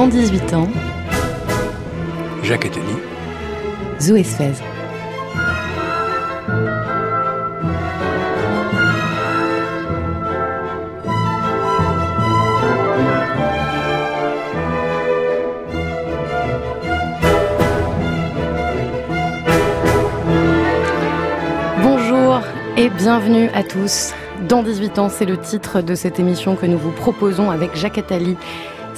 Dans 18 ans, Jacques Attali, Zoé Sfez. Bonjour et bienvenue à tous. Dans 18 ans, c'est le titre de cette émission que nous vous proposons avec Jacques Attali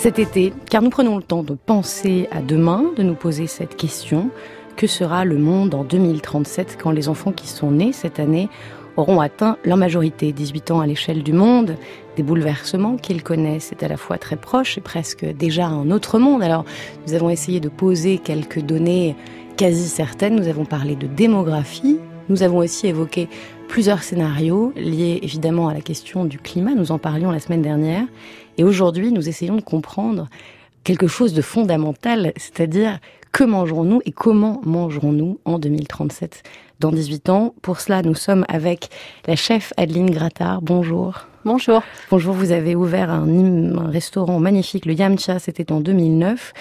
cet été, car nous prenons le temps de penser à demain, de nous poser cette question. Que sera le monde en 2037 quand les enfants qui sont nés cette année auront atteint leur majorité, 18 ans à l'échelle du monde, des bouleversements qu'ils connaissent, c'est à la fois très proche et presque déjà un autre monde. Alors, nous avons essayé de poser quelques données quasi certaines. Nous avons parlé de démographie. Nous avons aussi évoqué plusieurs scénarios liés évidemment à la question du climat. Nous en parlions la semaine dernière. Et aujourd'hui, nous essayons de comprendre quelque chose de fondamental, c'est-à-dire que mangerons-nous et comment mangerons-nous en 2037 dans 18 ans. Pour cela, nous sommes avec la chef Adeline Grattard. Bonjour. Bonjour. Bonjour, vous avez ouvert un, un restaurant magnifique, le Yamcha, c'était en 2009.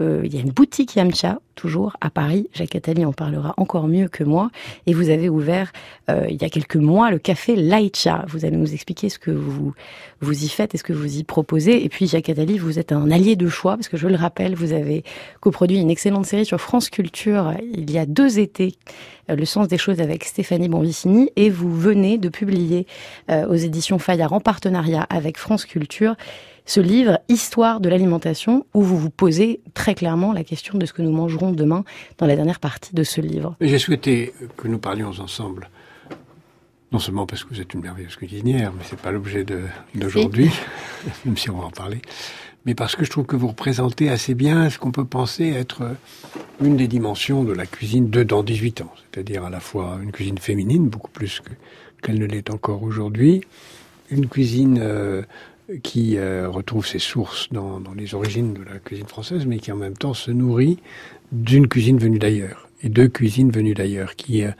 Euh, il y a une boutique Yamcha, toujours à Paris. Jacques Attali en parlera encore mieux que moi. Et vous avez ouvert, euh, il y a quelques mois, le café Laïcha. Vous allez nous expliquer ce que vous, vous y faites et ce que vous y proposez. Et puis, Jacques Attali, vous êtes un allié de choix, parce que je le rappelle, vous avez coproduit une excellente série sur France Culture il y a deux étés, euh, Le sens des choses avec Stéphanie Bonvicini. Et vous venez de publier euh, aux éditions Fayard en partenariat avec France Culture ce livre Histoire de l'alimentation où vous vous posez très clairement la question de ce que nous mangerons demain dans la dernière partie de ce livre. J'ai souhaité que nous parlions ensemble, non seulement parce que vous êtes une merveilleuse cuisinière, mais c'est pas l'objet d'aujourd'hui, même si on va en parler, mais parce que je trouve que vous représentez assez bien ce qu'on peut penser être une des dimensions de la cuisine de dans 18 ans, c'est-à-dire à la fois une cuisine féminine, beaucoup plus qu'elle ne l'est encore aujourd'hui, une cuisine euh, qui euh, retrouve ses sources dans, les origines de la cuisine française, mais qui en même temps se nourrit d'une cuisine venue d'ailleurs, et de cuisines venues d'ailleurs, qui euh,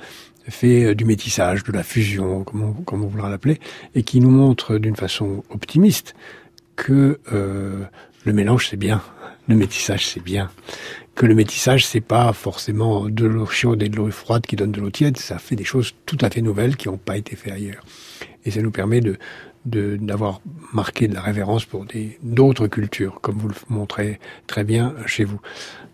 fait euh, du métissage, de la fusion, comme on, comme on voudra l'appeler, et qui nous montre d'une façon optimiste que le mélange c'est bien, le métissage c'est bien, que le métissage c'est pas forcément de l'eau chaude et de l'eau froide qui donne de l'eau tiède, ça fait des choses tout à fait nouvelles qui n'ont pas été faites ailleurs. Et ça nous permet de, d'avoir marqué de la révérence pour d'autres cultures, comme vous le montrez très bien chez vous.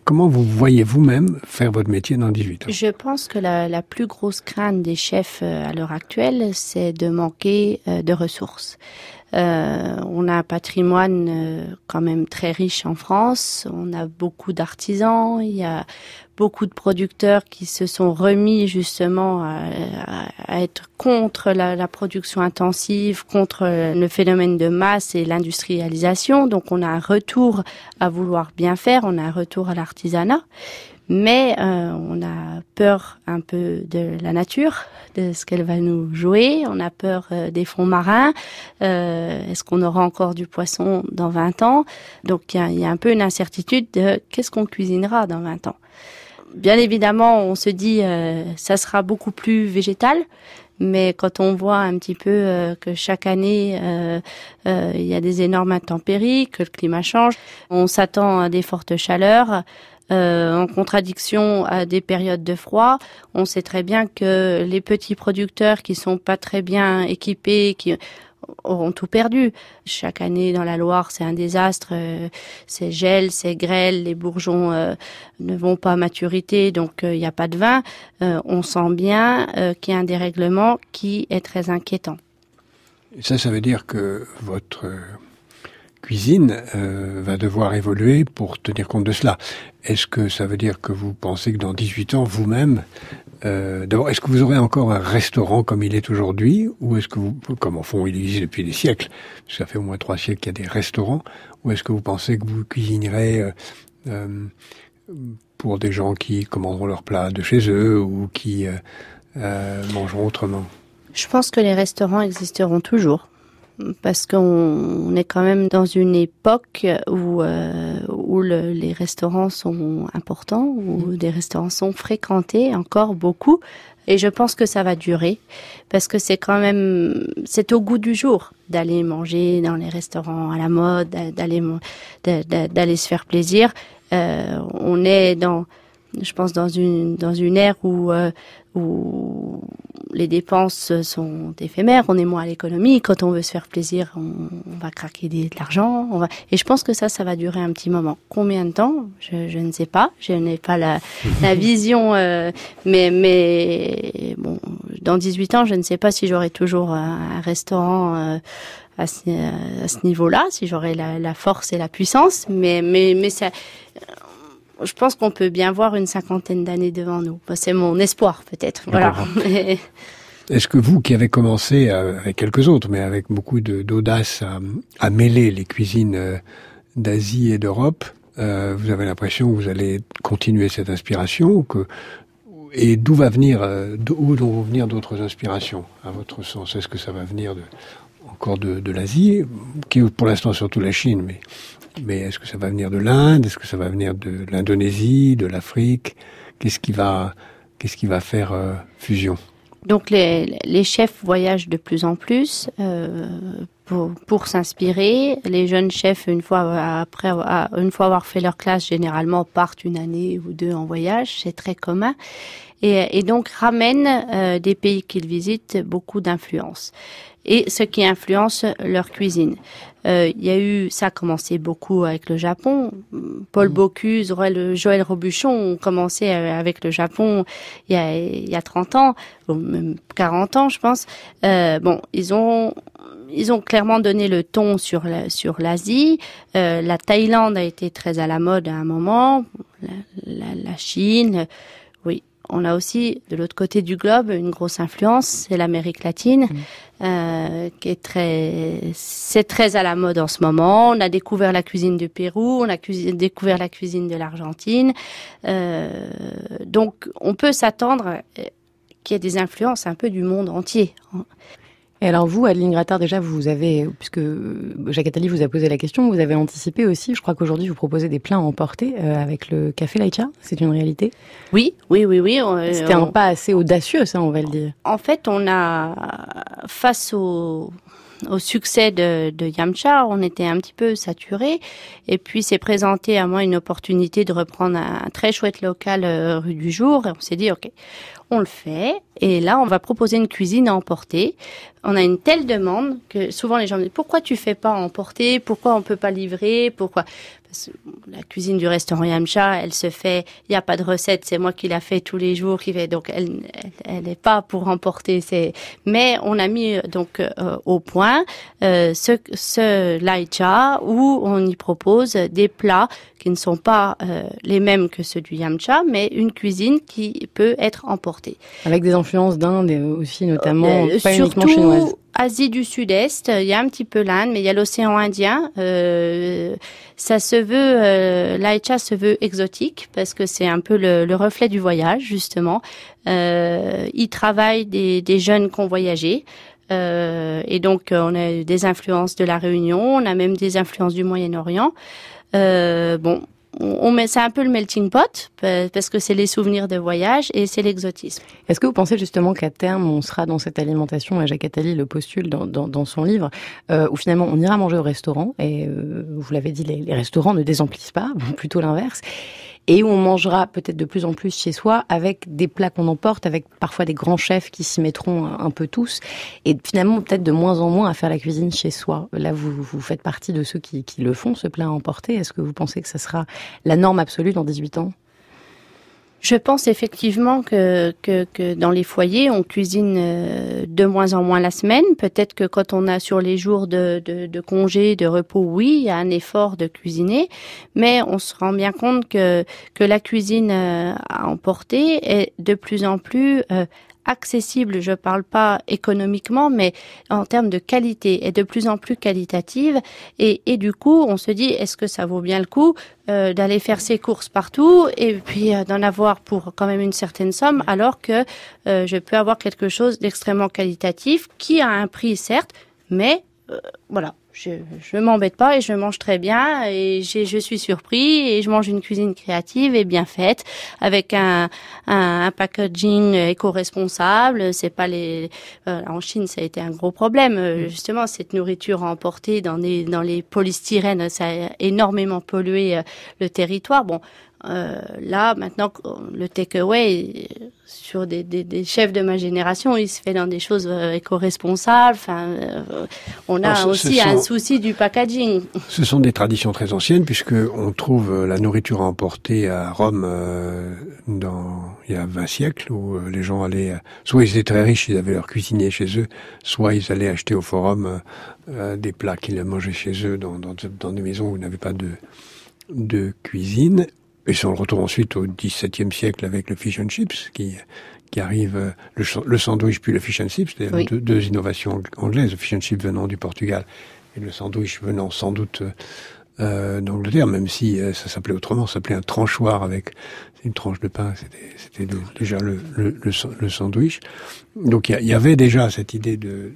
Comment vous voyez vous-même faire votre métier dans 18 ans? Je pense que la, la, plus grosse crainte des chefs à l'heure actuelle, c'est de manquer de ressources. Euh, on a un patrimoine euh, quand même très riche en France. On a beaucoup d'artisans. Il y a beaucoup de producteurs qui se sont remis justement à, être contre la, la, production intensive, contre le phénomène de masse et l'industrialisation. Donc on a un retour à vouloir bien faire. On a un retour à l'artisanat mais euh, on a peur un peu de la nature, de ce qu'elle va nous jouer, on a peur euh, des fonds marins, euh, est-ce qu'on aura encore du poisson dans 20 ans? Donc il y, a, un peu une incertitude de qu'est-ce qu'on cuisinera dans 20 ans. Bien évidemment, on se dit euh, ça sera beaucoup plus végétal, mais quand on voit un petit peu euh, que chaque année euh, il y a des énormes intempéries, que le climat change, on s'attend à des fortes chaleurs, euh, en contradiction à des périodes de froid. On sait très bien que les petits producteurs qui sont pas très bien équipés, qui auront tout perdu. Chaque année dans la Loire, c'est un désastre. Euh, c'est gel, c'est grêle, les bourgeons euh, ne vont pas à maturité, donc il n'y a pas de vin. on sent bien qu'il y a un dérèglement qui est très inquiétant. Ça, ça veut dire que votre cuisine euh, va devoir évoluer pour tenir compte de cela. Est-ce que ça veut dire que vous pensez que dans 18 ans, vous-même, euh, d'abord, est-ce que vous aurez encore un restaurant comme il est aujourd'hui, ou est-ce que vous, comme en fond il existe depuis des siècles, ça fait au moins trois siècles qu'il y a des restaurants, ou est-ce que vous pensez que vous cuisinerez euh, pour des gens qui commanderont leur plat de chez eux ou qui mangeront autrement? Je pense que les restaurants existeront toujours parce qu'on est quand même dans une époque où euh, où les restaurants sont importants, où mmh. des restaurants sont fréquentés encore beaucoup. Et je pense que ça va durer parce que c'est quand même c'est au goût du jour d'aller manger dans les restaurants à la mode, d'aller d'aller se faire plaisir. Euh, on est dans je pense dans une dans une ère où euh, où les dépenses sont éphémères, on est moins à l'économie. Quand on veut se faire plaisir, on, va craquer de l'argent. On va... Et je pense que ça, ça va durer un petit moment. Combien de temps? Je, je ne sais pas. Je n'ai pas la, la vision. Euh, mais, mais bon, dans 18 ans, je ne sais pas si j'aurai toujours un, restaurant. Euh, à ce, à ce niveau-là, si j'aurai la, la, force et la puissance, mais mais mais ça, je pense qu'on peut bien voir une cinquantaine d'années devant nous. C'est mon espoir, peut-être. Voilà. Est-ce que vous, qui avez commencé euh, avec quelques autres, mais avec beaucoup d'audace à, à, mêler les cuisines euh, d'Asie et d'Europe, euh, vous avez l'impression que vous allez continuer cette inspiration que, et d'où va venir, d'où vont venir d'autres inspirations, à votre sens? Est-ce que ça va venir de, encore de, de l'Asie, qui est pour l'instant surtout la Chine, mais mais est-ce que ça va venir de l'Inde? Est-ce que ça va venir de l'Indonésie, de l'Afrique? Qu'est-ce qui va, qu'est-ce qui va faire euh, fusion? Donc les, chefs voyagent de plus en plus euh, pour, s'inspirer. Les jeunes chefs, une fois après, une fois avoir fait leur classe, généralement partent une année ou deux en voyage. C'est très commun. Et, donc ramènent euh, des pays qu'ils visitent beaucoup d'influence et ce qui influence leur cuisine. Euh, il y a eu, ça a commencé beaucoup avec le Japon. Paul mmh. Bocuse, Joël Robuchon ont commencé euh, avec le Japon il y a, il y a 30 ans, ou même 40 ans, je pense. Euh, bon, ils ont ils ont clairement donné le ton sur la, sur l'Asie. Euh, la Thaïlande a été très à la mode à un moment. La, la, la Chine, on a aussi de l'autre côté du globe une grosse influence, c'est l'Amérique latine, mmh. euh, qui est très, c'est très à la mode en ce moment. On a découvert la cuisine du Pérou, on a découvert la cuisine de l'Argentine, euh, donc on peut s'attendre euh, qu'il y ait des influences un peu du monde entier. Et alors vous, Adeline Grattard, déjà, vous avez, puisque Jacques Attali vous a posé la question, vous avez anticipé aussi, je crois qu'aujourd'hui vous proposez des plats à emporter euh, avec le café Laïcha, c'est une réalité Oui, oui, oui, oui. C'était un pas assez audacieux, ça, on va le dire. En fait, on a, face au, au succès de, Yamcha, on était un petit peu saturé. Et puis s'est présenté à moi une opportunité de reprendre un, très chouette local euh, rue du Jour. Et on s'est dit, ok, on le fait. Et là, on va proposer une cuisine à emporter. On a une telle demande que souvent les gens me disent pourquoi tu fais pas emporter? Pourquoi on peut pas livrer? Pourquoi? Parce que la cuisine du restaurant Yamcha, elle se fait. Il n'y a pas de recette. C'est moi qui la fais tous les jours. Qui fait donc elle, elle, n'est pas pour emporter. C'est. Mais on a mis donc euh, au point euh, ce ce laicha où on y propose des plats qui ne sont pas euh, les mêmes que ceux du yamcha, mais une cuisine qui peut être emportée. Avec des influences d'Inde aussi, notamment, pas uniquement chinoises. Asie du Sud-Est, il y a un petit peu l'Inde, mais il y a l'océan Indien. Euh, ça se veut, euh, l'Aïcha se veut exotique parce que c'est un peu le, le, reflet du voyage justement. Euh, il travaille des, jeunes qui ont voyagé. Euh, et donc on a des influences de la Réunion, on a même des influences du Moyen-Orient. Bon, on met c'est un peu le melting pot parce que c'est les souvenirs de voyage et c'est l'exotisme. Est-ce que vous pensez justement qu'à terme on sera dans cette alimentation et Jacques Attali le postule dans, son livre euh, où finalement on ira manger au restaurant et euh, vous l'avez dit les, les, restaurants ne désemplissent pas plutôt l'inverse et où on mangera peut-être de plus en plus chez soi avec des plats qu'on emporte, avec parfois des grands chefs qui s'y mettront un peu tous, et finalement peut-être de moins en moins à faire la cuisine chez soi. Là, vous, vous faites partie de ceux qui, qui le font, ce plat à emporter. Est-ce que vous pensez que ça sera la norme absolue dans 18 ans? Je pense effectivement que, dans les foyers, on cuisine euh, de moins en moins la semaine. Peut-être que quand on a sur les jours de, de, de, congé, de repos, oui, il y a un effort de cuisiner, mais on se rend bien compte que, que la cuisine euh, à emporter est de plus en plus euh, accessible, je parle pas économiquement, mais en termes de qualité, est de plus en plus qualitative. Et, et du coup, on se dit, est-ce que ça vaut bien le coup euh, d'aller faire ses courses partout et puis euh, d'en avoir pour quand même une certaine somme, alors que euh, je peux avoir quelque chose d'extrêmement qualitatif qui a un prix, certes, mais voilà, je je m'embête pas et je mange très bien et je suis surpris et je mange une cuisine créative et bien faite avec un, un, packaging éco-responsable. C'est pas les euh, en Chine ça a été un gros problème euh, justement cette nourriture emportée dans les dans les polystyrènes ça a énormément pollué euh, le territoire. Bon, euh, là, maintenant, le takeaway sur des, des, des, chefs de ma génération, il se fait dans des choses euh, éco-responsables. Enfin, euh, on a aussi un souci du packaging. Ce sont des traditions très anciennes puisque on trouve la nourriture emportée à Rome dans il y a 20 siècles où les gens allaient, soit ils étaient très riches, ils avaient leur cuisinier chez eux, soit ils allaient acheter au forum des plats qu'ils mangeaient chez eux dans, dans, dans des maisons où il n'y avait pas de de cuisine et si on le retrouve ensuite au XVIIe siècle avec le fish and chips, qui, qui arrive, euh, le, le sandwich puis le fish and chips, c'est deux, deux, innovations anglaises, le fish and chips venant du Portugal et le sandwich venant sans doute euh, d'Angleterre, même si euh, ça s'appelait autrement, ça s'appelait un tranchoir avec une tranche de pain, c'était déjà le, sandwich. Donc il y, avait déjà cette idée de,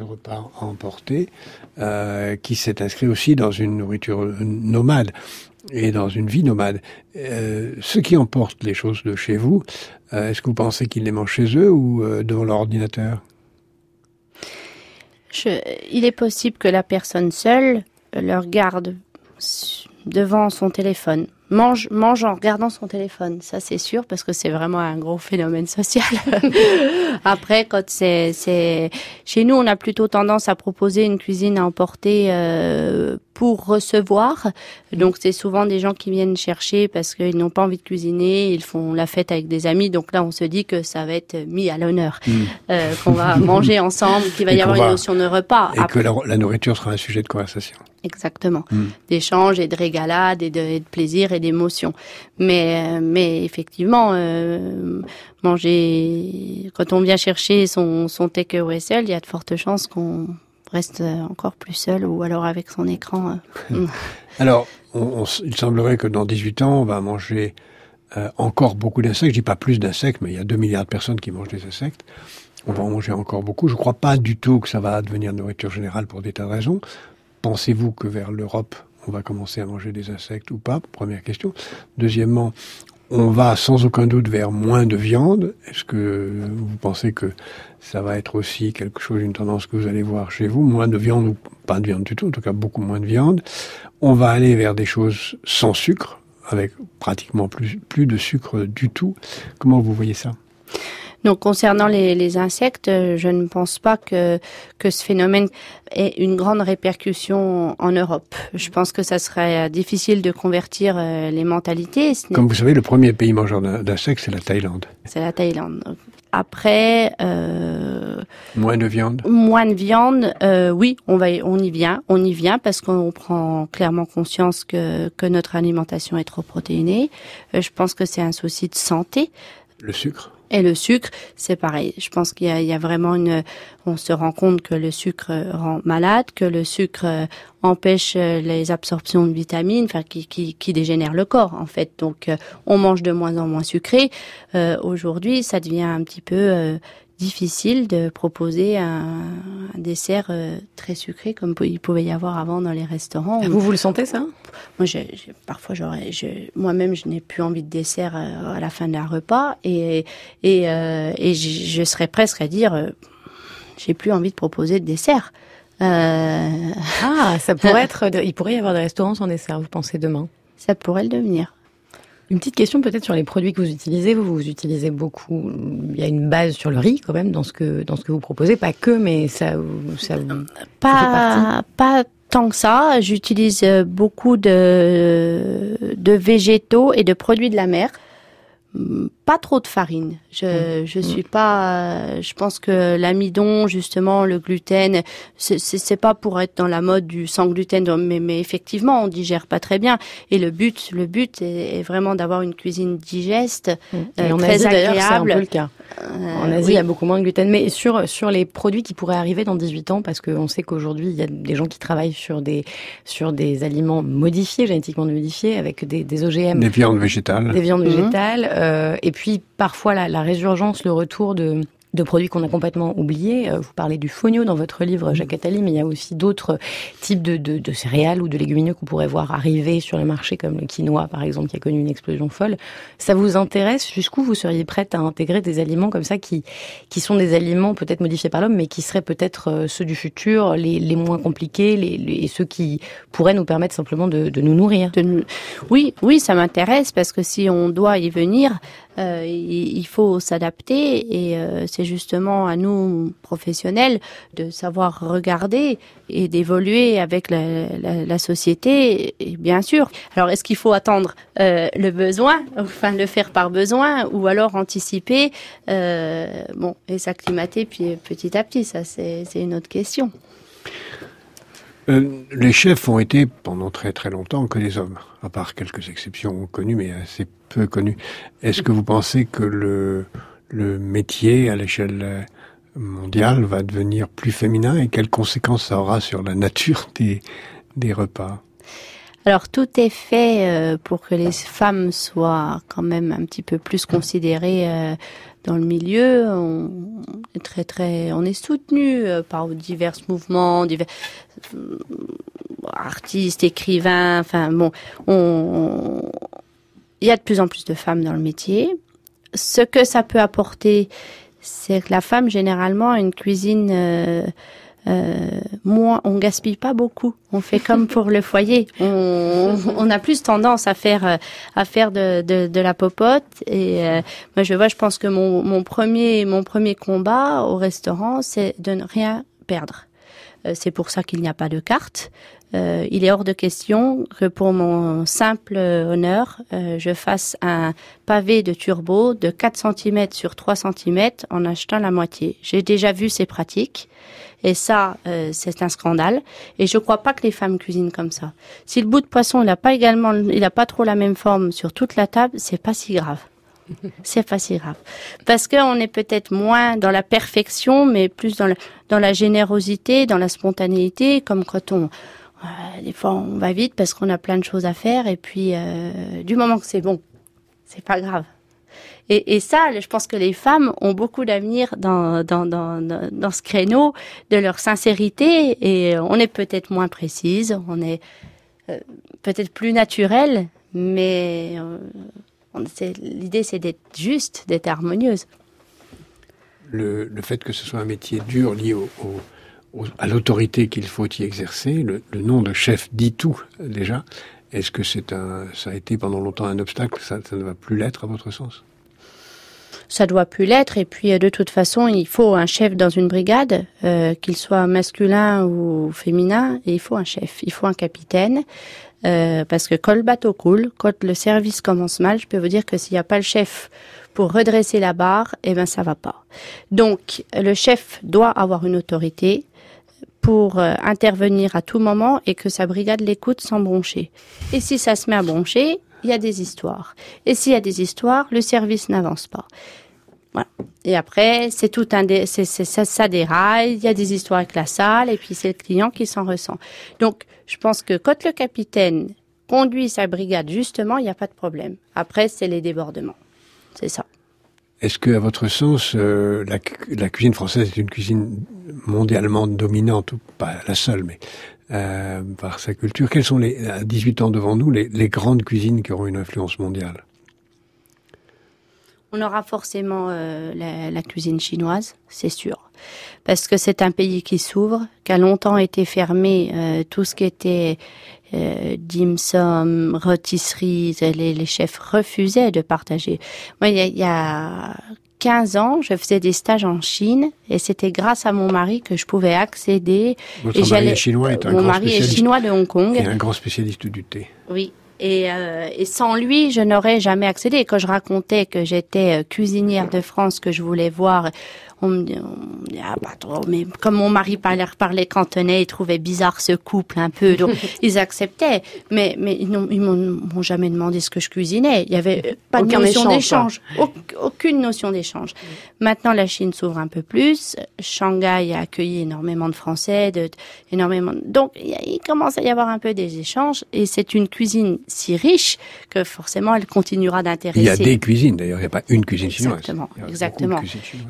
repas à emporter euh, qui s'est inscrit aussi dans une nourriture nomade et dans une vie nomade. Euh, ceux qui emportent les choses de chez vous, est-ce que vous pensez qu'ils les mangent chez eux ou devant leur ordinateur Il est possible que la personne seule leur garde devant son téléphone mange, mange en regardant son téléphone, ça c'est sûr, parce que c'est vraiment un gros phénomène social. Après, quand c'est, c'est, chez nous, on a plutôt tendance à proposer une cuisine à emporter euh, pour recevoir. Donc c'est souvent des gens qui viennent chercher parce qu'ils n'ont pas envie de cuisiner, ils font la fête avec des amis. Donc là, on se dit que ça va être mis à l'honneur, mm. euh, qu'on va manger ensemble, qu'il va y avoir une notion de repas. Et que la, nourriture sera un sujet de conversation. Exactement, mm. d'échange et de régalade et de, et de plaisir et d'émotion. Mais, mais effectivement, euh, manger quand on vient chercher son, son take-away seul, il y a de fortes chances qu'on reste encore plus seul ou alors avec son écran. Euh. alors, il semblerait que dans 18 ans, on va manger euh, encore beaucoup d'insectes. Je dis pas plus d'insectes, mais il y a 2 milliards de personnes qui mangent des insectes. On va en manger encore beaucoup. Je ne crois pas du tout que ça va devenir nourriture générale pour des tas de raisons. Pensez-vous que vers l'Europe, on va commencer à manger des insectes ou pas? Première question. Deuxièmement, on va sans aucun doute vers moins de viande. Est-ce que vous pensez que ça va être aussi quelque chose, une tendance que vous allez voir chez vous? Moins de viande ou pas de viande du tout, en tout cas beaucoup moins de viande. On va aller vers des choses sans sucre, avec pratiquement plus, plus de sucre du tout. Comment vous voyez ça? Donc concernant les, les, insectes, euh, je ne pense pas que, que ce phénomène ait une grande répercussion en Europe. Je pense que ça serait euh, difficile de convertir euh, les mentalités. Comme vous savez, le premier pays mangeur d'insectes, c'est la Thaïlande. C'est la Thaïlande. Après, euh, moins de viande. Moins de viande, euh, oui, on va, on y vient, on y vient parce qu'on prend clairement conscience que que notre alimentation est trop protéinée. Je pense que c'est un souci de santé. Le sucre. Et le sucre, c'est pareil. Je pense qu'il y, y, a vraiment une. On se rend compte que le sucre rend malade, que le sucre euh, empêche euh, les absorptions de vitamines, enfin qui, qui, qui dégénère le corps en fait. Donc euh, on mange de moins en moins sucré. Euh, Aujourd'hui, ça devient un petit peu difficile de proposer un, un dessert euh, très sucré comme il pouvait y avoir avant dans les restaurants. Vous vous le sentez ça? Moi, je, je, parfois, j'aurais, moi-même, je n'ai plus envie de dessert euh, à la fin d'un repas et et, euh, et je, je, serais presque à dire, euh, j'ai plus envie de proposer de dessert. Ah, ça pourrait être, il pourrait y avoir des restaurants sans dessert. Vous pensez demain? Ça pourrait le devenir. Une petite question peut-être sur les produits que vous utilisez. Vous, vous utilisez beaucoup. Il y a une base sur le riz quand même dans ce que dans ce que vous proposez, pas que, mais ça, ça, pas pas tant que ça. J'utilise beaucoup de de végétaux et de produits de la mer pas trop de farine. Je mmh. je suis pas. Je pense que l'amidon, justement, le gluten, c'est c'est pas pour être dans la mode du sans gluten, mais mais effectivement, on digère pas très bien. Et le but, le but est, est vraiment d'avoir une cuisine digeste, mmh. euh, en très Asie, agréable. C'est un peu le cas. Euh, en Asie, oui. il y a beaucoup moins de gluten. Mais sur sur les produits qui pourraient arriver dans 18 ans, parce qu'on sait qu'aujourd'hui, il y a des gens qui travaillent sur des sur des aliments modifiés, génétiquement modifiés, avec des, des OGM. Des viandes végétales. Des viandes mmh. végétales. Euh, et puis parfois la, la, résurgence, le retour de de produits qu'on a complètement oubliés. Euh, vous parlez du fonio dans votre livre, Jacques Attali, mais il y a aussi d'autres types de, de, de, céréales ou de légumineux qu'on pourrait voir arriver sur le marché, comme le quinoa, par exemple, qui a connu une explosion folle. Ça vous intéresse? Jusqu'où vous seriez prête à intégrer des aliments comme ça qui, qui sont des aliments peut-être modifiés par l'homme, mais qui seraient peut-être euh, ceux du futur, les, les moins compliqués, les, les, ceux qui pourraient nous permettre simplement de, de nous nourrir? De Oui, oui, ça m'intéresse parce que si on doit y venir, euh, il faut s'adapter et euh, c'est justement à nous professionnels de savoir regarder et d'évoluer avec la, la, la, société. Et bien sûr. Alors, est-ce qu'il faut attendre euh, le besoin, enfin le faire par besoin, ou alors anticiper, euh, bon, et s'acclimater puis petit à petit? Ça, c'est une autre question. Euh, les chefs ont été pendant très très longtemps que des hommes, à part quelques exceptions connues, mais assez peu connues. Est-ce que vous pensez que le, métier à l'échelle mondiale va devenir plus féminin et quelles conséquences ça aura sur la nature des, des repas? Alors tout est fait euh, pour que les femmes soient quand même un petit peu plus considérées euh, dans le milieu. On est très très, on est soutenu euh, par divers mouvements, divers artistes, écrivains. Enfin bon, on, il y a de plus en plus de femmes dans le métier. Ce que ça peut apporter, c'est que la femme généralement a une cuisine euh, moins, on gaspille pas beaucoup. On fait comme pour le foyer. On, on, a plus tendance à faire euh, à faire de, de, de la popote. Et euh, moi, je vois, je pense que mon, mon premier mon premier combat au restaurant, c'est de ne rien perdre. Euh, c'est pour ça qu'il n'y a pas de carte. Euh, il est hors de question que pour mon simple honneur, euh, je fasse un pavé de turbo de 4 cm sur 3 cm en achetant la moitié. J'ai déjà vu ces pratiques et ça, c'est un scandale. Et je crois pas que les femmes cuisinent comme ça. Si le bout de poisson, il a pas également, il a pas trop la même forme sur toute la table, c'est pas si grave. C'est pas si grave. Parce qu'on est peut-être moins dans la perfection, mais plus dans la, générosité, dans la spontanéité, comme quand on, euh, des fois on va vite parce qu'on a plein de choses à faire, et puis euh, du moment que c'est bon, c'est pas grave. Et, ça, je pense que les femmes ont beaucoup d'avenir dans, ce créneau de leur sincérité, et on est peut-être moins précise, on est euh, peut-être plus naturel, mais l'idée c'est d'être juste, d'être harmonieuse. Le, le, fait que ce soit un métier dur lié au, au, à l'autorité qu'il faut y exercer, le, le, nom de chef dit tout déjà. Est-ce que c'est un, ça a été pendant longtemps un obstacle? Ça, ça ne va plus l'être à votre sens? Ça doit plus l'être. Et puis, de toute façon, il faut un chef dans une brigade, euh, qu'il soit masculin ou féminin. Et il faut un chef, il faut un capitaine. Euh, parce que quand le bateau coule, quand le service commence mal, je peux vous dire que s'il n'y a pas le chef pour redresser la barre, eh ben ça va pas. Donc le chef doit avoir une autorité pour euh, intervenir à tout moment et que sa brigade l'écoute sans broncher. Et si ça se met à broncher, il y a des histoires. Et s'il y a des histoires, le service n'avance pas. Voilà. Et après, c'est tout un, dé, c'est, c'est, ça, ça déraille. Il y a des histoires avec la salle, et puis c'est le client qui s'en ressent. Donc, je pense que quand le capitaine conduit sa brigade, justement, il n'y a pas de problème. Après, c'est les débordements. C'est ça. Est-ce que, à votre sens, euh, la, la, cuisine française est une cuisine mondialement dominante, ou pas la seule, mais euh, par sa culture? Quelles sont, les, à 18 ans devant nous, les, les grandes cuisines qui auront une influence mondiale? On aura forcément euh, la, la, cuisine chinoise, c'est sûr, parce que c'est un pays qui s'ouvre, qui a longtemps été fermé. Euh, tout ce qui était euh, dim sum, rôtisserie, les, les, chefs refusaient de partager. Moi, il y a, y a 15 ans, je faisais des stages en Chine et c'était grâce à mon mari que je pouvais accéder. Votre et mari est chinois est un Mon grand mari est chinois de Hong Kong. Et un grand spécialiste du thé. Oui, et, euh, et, sans lui, je n'aurais jamais accédé. Quand je racontais que j'étais euh, cuisinière de France, que je voulais voir, on me dit, on me dit ah, pas trop. Mais comme mon mari parlait, parlait cantonais, il trouvait bizarre ce couple un peu, donc ils acceptaient. Mais, mais ils m'ont jamais demandé ce que je cuisinais. Il y avait pas de notion d'échange, aucune notion d'échange. Maintenant, la Chine s'ouvre un peu plus. Shanghai a accueilli énormément de Français, de, énormément. Donc, il, commence à y avoir un peu des échanges, et c'est une cuisine si riche que forcément elle continuera d'intéresser. Il y a des cuisines d'ailleurs, il n'y a pas une cuisine chinoise. Exactement, il exactement.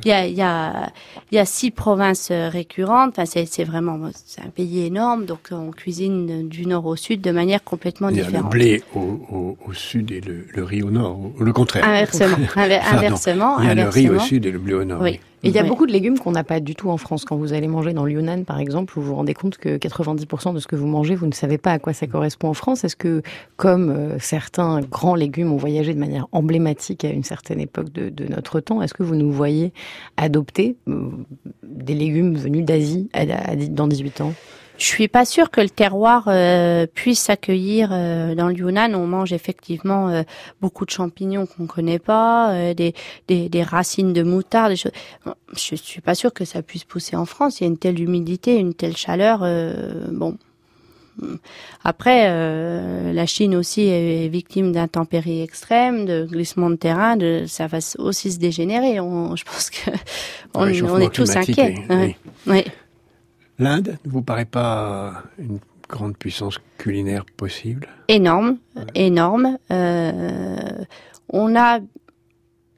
Il y a, il y a a, il y a six provinces récurrentes. Enfin, c'est, vraiment, c'est un pays énorme, donc on cuisine du nord au sud de manière complètement différente. Il y a le blé au, au, au sud et le, le, riz au nord, le contraire. Inversement. inversement. il y a le riz au sud et le blé au nord. Oui il y a beaucoup de légumes qu'on n'a pas du tout en France. Quand vous allez manger dans le Yunnan, par exemple, vous vous rendez compte que 90% de ce que vous mangez, vous ne savez pas à quoi ça correspond en France. Est-ce que, comme euh, certains grands légumes ont voyagé de manière emblématique à une certaine époque de, notre temps, est-ce que vous nous voyez adopter euh, des légumes venus d'Asie dans 18 ans? Je suis pas sûre que le terroir euh, puisse accueillir. Euh, dans le Yunnan, on mange effectivement euh, beaucoup de champignons qu'on connaît pas, des, des, des, racines de moutarde, des choses. Je suis pas sûre que ça puisse pousser en France. Il y a une telle humidité, une telle chaleur. bon. Après, la Chine aussi est victime d'intempéries extrêmes, de glissements de terrain, de, ça va aussi se dégénérer. On, je pense que on, on est tous inquiets. Oui. oui. L'Inde ne vous paraît pas une grande puissance culinaire possible? Énorme, énorme. Euh, on a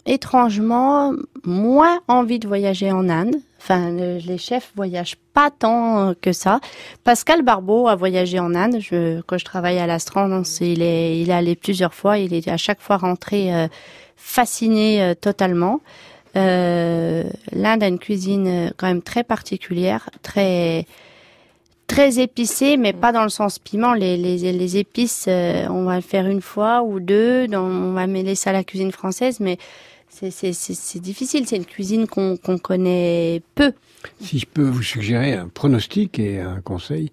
étrangement moins envie de voyager en Inde. Enfin, les chefs voyagent pas tant que ça. Pascal Barbeau a voyagé en Inde. Je, quand je travaille à l'Astrance, il est, il est allé plusieurs fois. Il est à chaque fois rentré euh, fasciné euh, totalement. Euh, L'Inde a une cuisine euh, quand même très particulière, très très épicée, mais pas dans le sens piment. Les, les, épices, euh, on va le faire une fois ou deux. On va mêler ça à la cuisine française, mais c'est difficile. C'est une cuisine qu'on connaît peu. Si je peux vous suggérer un pronostic et un conseil,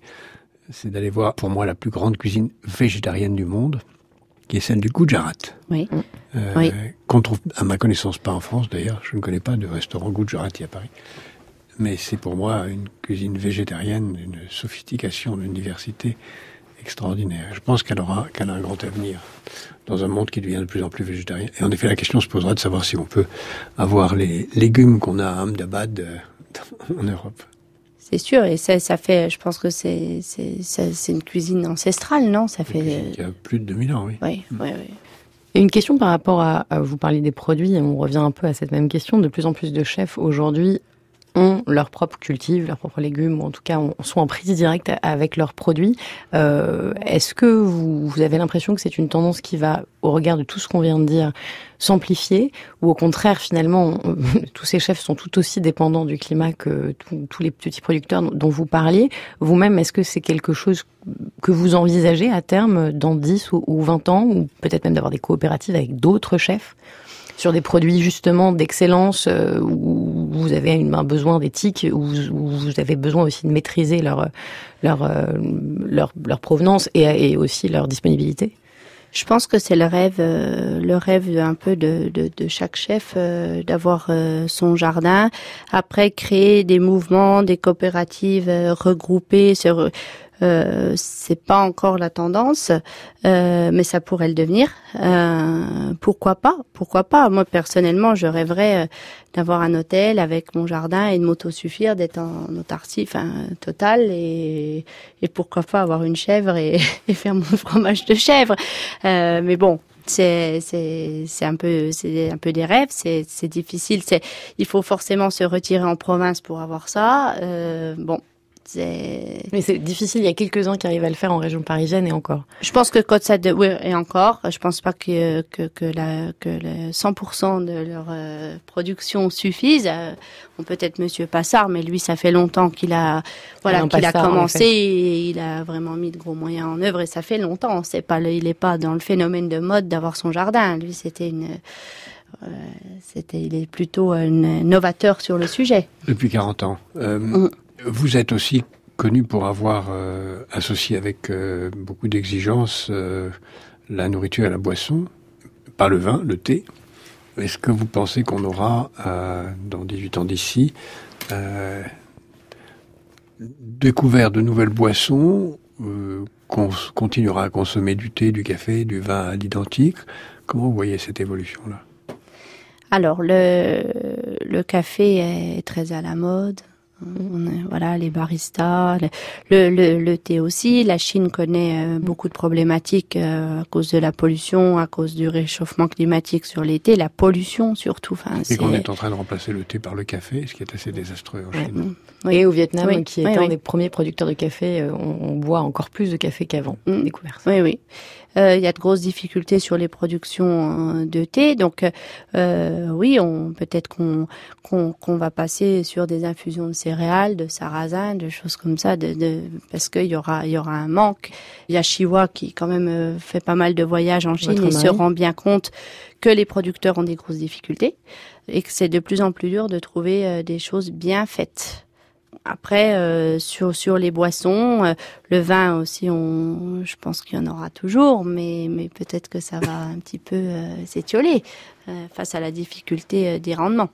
c'est d'aller voir pour moi la plus grande cuisine végétarienne du monde qui est celle du Gujarat. Oui. Euh, oui. Qu'on trouve, à ma connaissance, pas en France d'ailleurs. Je ne connais pas de restaurant Gujarati à Paris. Mais c'est pour moi une cuisine végétarienne, d'une sophistication, d'une diversité extraordinaire. Je pense qu'elle aura, qu'elle a un grand avenir dans un monde qui devient de plus en plus végétarien. Et en effet, la question se posera de savoir si on peut avoir les légumes qu'on a à Ahmedabad euh, en Europe. C'est sûr, et ça, ça fait, je pense que c'est, c'est, une cuisine ancestrale, non? Ça fait. Il y a plus de 2000 ans, oui. Oui, oui, oui. Et une question par rapport à, vous parler des produits, et on revient un peu à cette même question. De plus en plus de chefs aujourd'hui ont leur propre cultive, leurs propres légumes, ou en tout cas sont en prise directe avec leurs produits. Euh, Est-ce que vous, vous avez l'impression que c'est une tendance qui va, au regard de tout ce qu'on vient de dire, s'amplifier, ou au contraire, finalement, tous ces chefs sont tout aussi dépendants du climat que tous les petits producteurs dont vous parliez? Vous-même, est-ce que c'est quelque chose que vous envisagez à terme dans 10 ou 20 ans, ou peut-être même d'avoir des coopératives avec d'autres chefs? Sur des produits justement d'excellence euh, où vous avez un besoin d'éthique, où, vous avez besoin aussi de maîtriser leur leur euh, leur, leur provenance et, et aussi leur disponibilité je pense que c'est le rêve, euh, le rêve un peu de, chaque chef d'avoir son jardin. Après, créer des mouvements, des coopératives regroupées, se, euh, c'est pas encore la tendance, euh, mais ça pourrait le devenir. Euh, pourquoi pas Pourquoi pas Moi personnellement, je rêverais euh, d'avoir un hôtel avec mon jardin et de m'autosuffire, d'être en autarcie, enfin totale, et, et pourquoi pas avoir une chèvre et, et faire mon fromage de chèvre. Euh, mais bon, c'est c'est c'est un peu c'est un peu des rêves c'est c'est difficile c'est il faut forcément se retirer en province pour avoir ça euh, bon mais c'est difficile. Il y a quelques-uns qui arrivent à le faire en région parisienne et encore. Je pense que quand ça, de... oui, et encore, je pense pas que que que, la, que le 100% de leur euh, production suffise. Euh, on peut-être Monsieur Passard, mais lui, ça fait longtemps qu'il a, voilà, qu'il a commencé et il a vraiment mis de gros moyens en œuvre et ça fait longtemps. C'est pas, il est pas dans le phénomène de mode d'avoir son jardin. Lui, c'était une euh, c'était, il est plutôt un novateur sur le sujet. Depuis 40 ans. Euh, mm. Vous êtes aussi connu pour avoir euh, associé avec euh, beaucoup d'exigences euh, la nourriture et la boisson, pas le vin, le thé. Est-ce que vous pensez qu'on aura, dans 18 ans d'ici, découvert de nouvelles boissons, qu'on continuera à consommer du thé, du café, du vin à l'identique? Comment vous voyez cette évolution-là? Alors, le café est très à la mode. Voilà, les baristas, le, le, le, thé aussi. La Chine connaît euh, beaucoup de problématiques euh, à cause de la pollution, à cause du réchauffement climatique sur l'été, la pollution surtout. Enfin, Et qu'on est en train de remplacer le thé par le café, ce qui est assez désastreux en Chine. Oui. Et au Vietnam, qui est un des premiers producteurs de café, euh, on, on, boit encore plus de café qu'avant. Mm. Découvert. Oui, oui. Euh, il y a de grosses difficultés sur les productions euh, de thé. Donc euh, oui, on peut-être qu'on qu'on va passer sur des infusions de céréales, de sarrasin, de choses comme ça, de, de parce qu'il y aura il y aura un manque. Il y a Chiwa qui quand même fait pas mal de voyages en Chine et se rend bien compte que les producteurs ont des grosses difficultés et que c'est de plus en plus dur de trouver des choses bien faites. Après, euh, sur sur les boissons, euh, le vin aussi, on, je pense qu'il y en aura toujours, mais mais peut-être que ça va un petit peu euh, s'étioler face à la difficulté des rendements.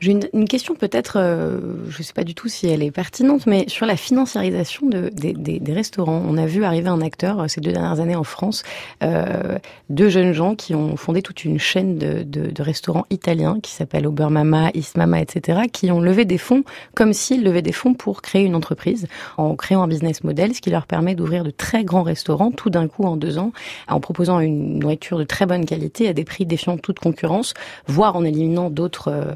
J'ai une, question peut-être, euh, je ne sais pas du tout si elle est pertinente, mais sur la financiarisation de, des, des, des, restaurants. On a vu arriver un acteur euh, ces deux dernières années en France, euh, deux jeunes gens qui ont fondé toute une chaîne de, de, de restaurants italiens qui s'appelle Obermama, Ismama, etc., qui ont levé des fonds comme s'ils levaient des fonds pour créer une entreprise en créant un business model, ce qui leur permet d'ouvrir de très grands restaurants tout d'un coup en deux ans, en proposant une nourriture de très bonne qualité à des prix défiant toute concurrence, voire en éliminant d'autres euh,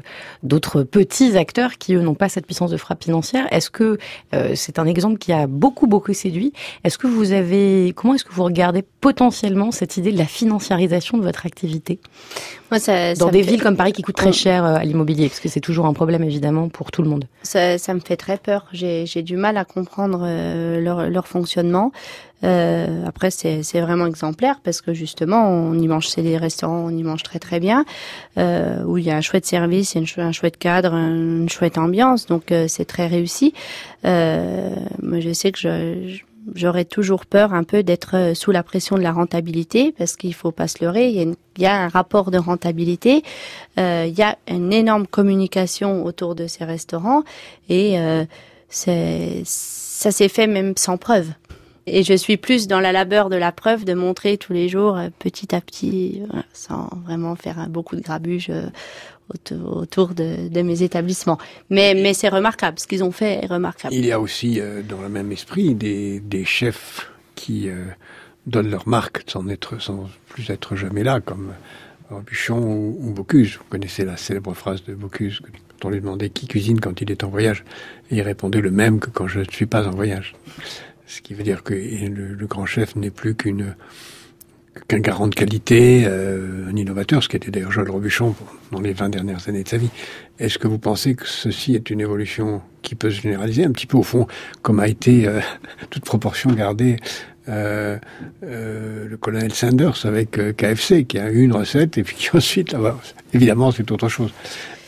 d'autres petits acteurs qui, eux, n'ont pas cette puissance de frappe financière. Est-ce que euh, c'est un exemple qui a beaucoup, beaucoup séduit Est-ce que vous avez... Comment est-ce que vous regardez potentiellement cette idée de la financiarisation de votre activité? Moi, ça, Dans des villes comme Paris qui coûtent très cher euh, à l'immobilier, parce que c'est toujours un problème, évidemment, pour tout le monde. Ça, ça me fait très peur. J'ai du mal à comprendre euh, leur, leur fonctionnement. Euh, après, c'est vraiment exemplaire parce que justement, on y mange, c'est des restaurants, on y mange très très bien, euh, où il y a un chouette service, a un chouette cadre, une chouette ambiance, donc euh, c'est très réussi. Euh, moi, je sais que je, j'aurais toujours peur un peu d'être euh, sous la pression de la rentabilité parce qu'il faut pas se leurrer. Il y a, il y a un rapport de rentabilité, euh, il y a une énorme communication autour de ces restaurants et euh, ça s'est fait même sans preuve. Et je suis plus dans la labeur de la preuve de montrer tous les jours, euh, petit à petit, sans vraiment faire beaucoup de grabuge euh, autour de, de, mes établissements. Mais, mais c'est remarquable, ce qu'ils ont fait est remarquable. Il y a aussi, euh, dans le même esprit, des, des chefs qui donnent leur marque sans être, sans plus être jamais là, comme Robuchon ou, ou, Bocuse. Vous connaissez la célèbre phrase de Bocuse quand on lui demandait qui cuisine quand il est en voyage, et il répondait le même que quand je ne suis pas en voyage. Ce qui veut dire que le, grand chef n'est plus qu'une qu'un garant de qualité, euh, un innovateur, ce qui était d'ailleurs Joël Robuchon dans les 20 dernières années de sa vie. Est-ce que vous pensez que ceci est une évolution qui peut se généraliser un petit peu au fond, comme a été euh, toute proportion gardée euh, euh, le colonel Sanders avec euh, KFC, qui a eu une recette et puis qui ensuite, ah bah, évidemment c'est autre chose,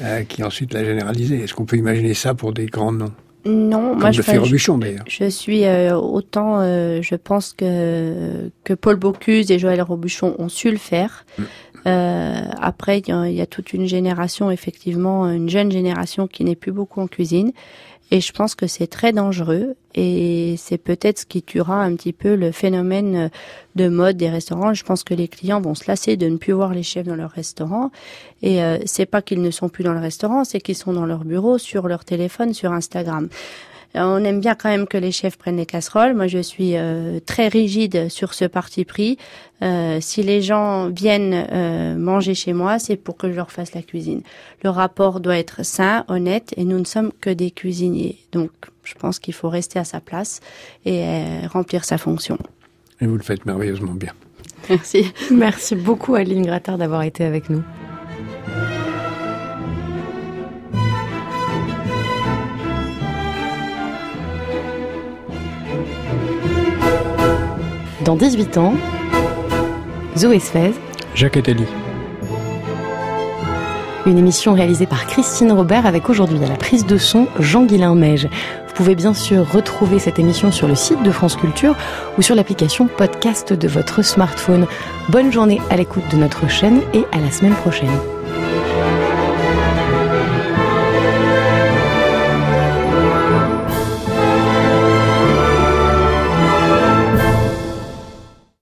euh, qui ensuite l'a généralisé. Est-ce qu'on peut imaginer ça pour des grands noms? Non, moi je, fais Robuchon d'ailleurs. Je suis euh, autant, euh, je pense que que Paul Bocuse et Joël Robuchon ont su le faire. Mm. Euh, après, il y, y, a toute une génération, effectivement, une jeune génération qui n'est plus beaucoup en cuisine et je pense que c'est très dangereux et c'est peut-être ce qui tuera un petit peu le phénomène de mode des restaurants. Je pense que les clients vont se lasser de ne plus voir les chefs dans leur restaurant. Et euh, c'est pas qu'ils ne sont plus dans le restaurant, c'est qu'ils sont dans leur bureau, sur leur téléphone, sur Instagram. Euh, on aime bien quand même que les chefs prennent les casseroles. Moi, je suis euh, très rigide sur ce parti pris. Euh, si les gens viennent euh, manger chez moi, c'est pour que je leur fasse la cuisine. Le rapport doit être sain, honnête, et nous ne sommes que des cuisiniers. Donc, je pense qu'il faut rester à sa place et euh, remplir sa fonction. Et vous le faites merveilleusement bien. Merci. Merci beaucoup Aline Grattard d'avoir été avec nous. Dans 18 ans, Zoé Sfez, Jacques Attali. Une émission réalisée par Christine Robert avec aujourd'hui à la prise de son Jean-Guilain Meige. Vous pouvez bien sûr retrouver cette émission sur le site de France Culture ou sur l'application podcast de votre smartphone. Bonne journée à l'écoute de notre chaîne et à la semaine prochaine.